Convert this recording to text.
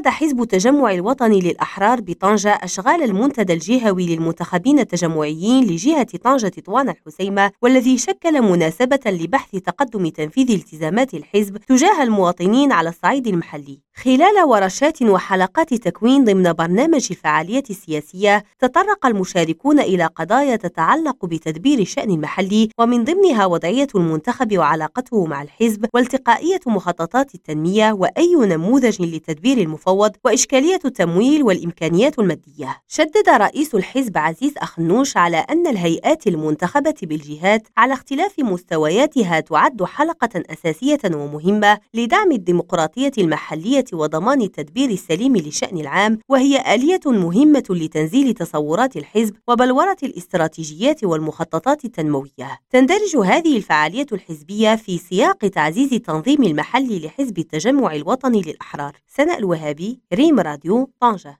وعد حزب التجمع الوطني للأحرار بطنجة أشغال المنتدى الجهوي للمنتخبين التجمعيين لجهة طنجة طوان الحسيمة والذي شكل مناسبة لبحث تقدم تنفيذ التزامات الحزب تجاه المواطنين على الصعيد المحلي. خلال ورشات وحلقات تكوين ضمن برنامج الفعاليات السياسية تطرق المشاركون إلى قضايا تتعلق بتدبير الشأن المحلي ومن ضمنها وضعية المنتخب وعلاقته مع الحزب والتقائية مخططات التنمية وأي نموذج لتدبير المفوض وإشكالية التمويل والإمكانيات المادية. شدد رئيس الحزب عزيز أخنوش على أن الهيئات المنتخبة بالجهات على اختلاف مستوياتها تعد حلقة أساسية ومهمة لدعم الديمقراطية المحلية وضمان التدبير السليم للشأن العام وهي آلية مهمة لتنزيل تصورات الحزب وبلورة الاستراتيجيات والمخططات التنموية. تندرج هذه الفعالية الحزبية في سياق تعزيز التنظيم المحلي لحزب التجمع الوطني للأحرار. سناء الوهابي ريم راديو طنجة